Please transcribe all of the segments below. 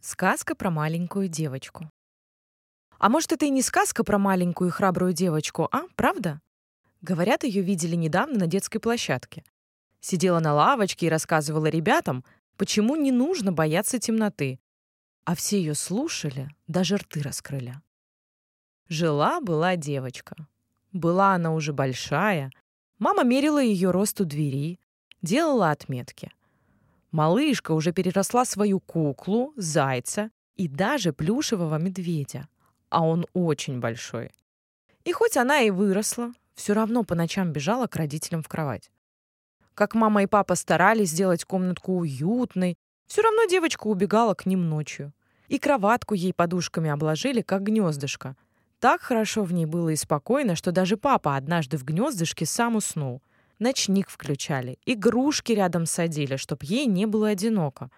Сказка про маленькую девочку. А может, это и не сказка про маленькую и храбрую девочку, а? Правда? Говорят, ее видели недавно на детской площадке. Сидела на лавочке и рассказывала ребятам, почему не нужно бояться темноты. А все ее слушали, даже рты раскрыли. Жила-была девочка. Была она уже большая. Мама мерила ее рост у двери, делала отметки. Малышка уже переросла свою куклу, зайца и даже плюшевого медведя. А он очень большой. И хоть она и выросла, все равно по ночам бежала к родителям в кровать. Как мама и папа старались сделать комнатку уютной, все равно девочка убегала к ним ночью. И кроватку ей подушками обложили, как гнездышко. Так хорошо в ней было и спокойно, что даже папа однажды в гнездышке сам уснул ночник включали, игрушки рядом садили, чтобы ей не было одиноко.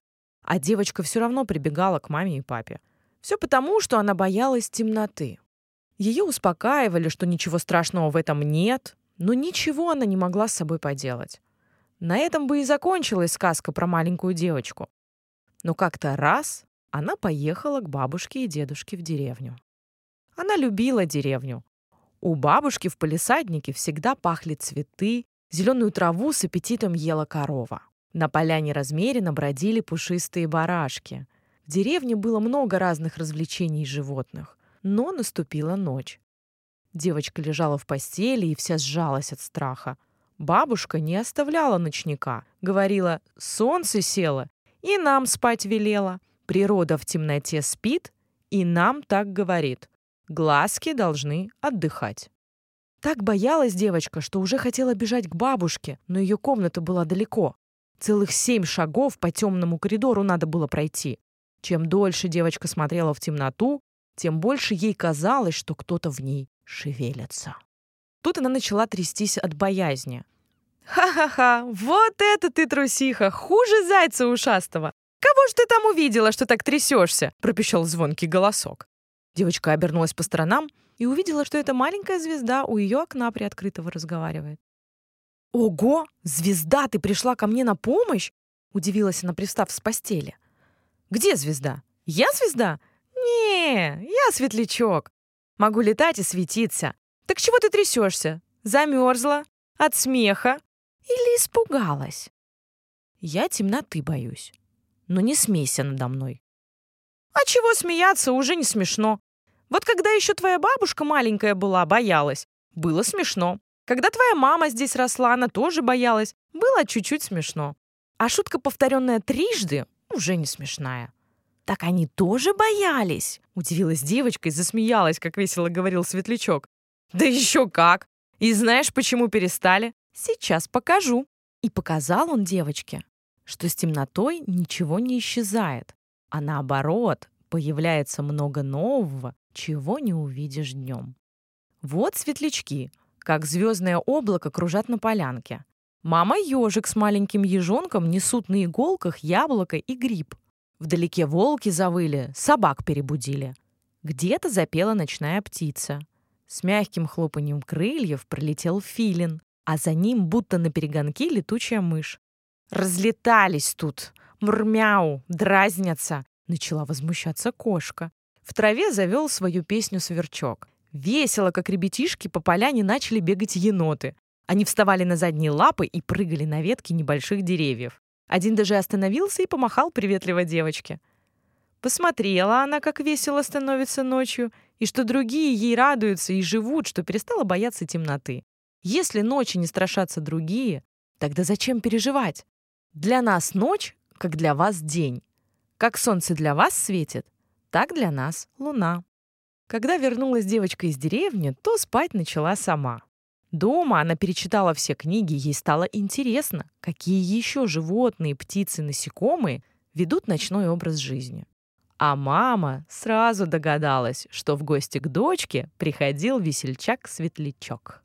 А девочка все равно прибегала к маме и папе. Все потому, что она боялась темноты. Ее успокаивали, что ничего страшного в этом нет, но ничего она не могла с собой поделать. На этом бы и закончилась сказка про маленькую девочку. Но как-то раз она поехала к бабушке и дедушке в деревню. Она любила деревню. У бабушки в палисаднике всегда пахли цветы, Зеленую траву с аппетитом ела корова. На поляне размеренно бродили пушистые барашки. В деревне было много разных развлечений животных, но наступила ночь. Девочка лежала в постели и вся сжалась от страха. Бабушка не оставляла ночника. Говорила, солнце село, и нам спать велела. Природа в темноте спит, и нам так говорит. Глазки должны отдыхать. Так боялась девочка, что уже хотела бежать к бабушке, но ее комната была далеко. Целых семь шагов по темному коридору надо было пройти. Чем дольше девочка смотрела в темноту, тем больше ей казалось, что кто-то в ней шевелится. Тут она начала трястись от боязни. «Ха-ха-ха! Вот это ты трусиха! Хуже зайца ушастого! Кого ж ты там увидела, что так трясешься?» — пропищал звонкий голосок. Девочка обернулась по сторонам и увидела, что эта маленькая звезда у ее окна приоткрытого разговаривает. «Ого! Звезда, ты пришла ко мне на помощь?» — удивилась она, пристав с постели. «Где звезда? Я звезда? Не, я светлячок. Могу летать и светиться. Так чего ты трясешься? Замерзла? От смеха? Или испугалась?» «Я темноты боюсь. Но не смейся надо мной. А чего смеяться, уже не смешно. Вот когда еще твоя бабушка маленькая была, боялась. Было смешно. Когда твоя мама здесь росла, она тоже боялась. Было чуть-чуть смешно. А шутка, повторенная трижды, уже не смешная. «Так они тоже боялись?» — удивилась девочка и засмеялась, как весело говорил Светлячок. «Да еще как! И знаешь, почему перестали? Сейчас покажу». И показал он девочке, что с темнотой ничего не исчезает, а наоборот, появляется много нового, чего не увидишь днем. Вот светлячки, как звездное облако кружат на полянке. Мама ежик с маленьким ежонком несут на иголках яблоко и гриб. Вдалеке волки завыли, собак перебудили. Где-то запела ночная птица. С мягким хлопанием крыльев пролетел филин, а за ним будто на перегонки летучая мышь. Разлетались тут, Мурмяу, дразнятся!» — начала возмущаться кошка. В траве завел свою песню сверчок. Весело, как ребятишки, по поляне начали бегать еноты. Они вставали на задние лапы и прыгали на ветки небольших деревьев. Один даже остановился и помахал приветливо девочке. Посмотрела она, как весело становится ночью, и что другие ей радуются и живут, что перестала бояться темноты. Если ночи не страшатся другие, тогда зачем переживать? Для нас ночь как для вас день. Как солнце для вас светит, так для нас луна. Когда вернулась девочка из деревни, то спать начала сама. Дома она перечитала все книги, ей стало интересно, какие еще животные, птицы, насекомые ведут ночной образ жизни. А мама сразу догадалась, что в гости к дочке приходил весельчак-светлячок.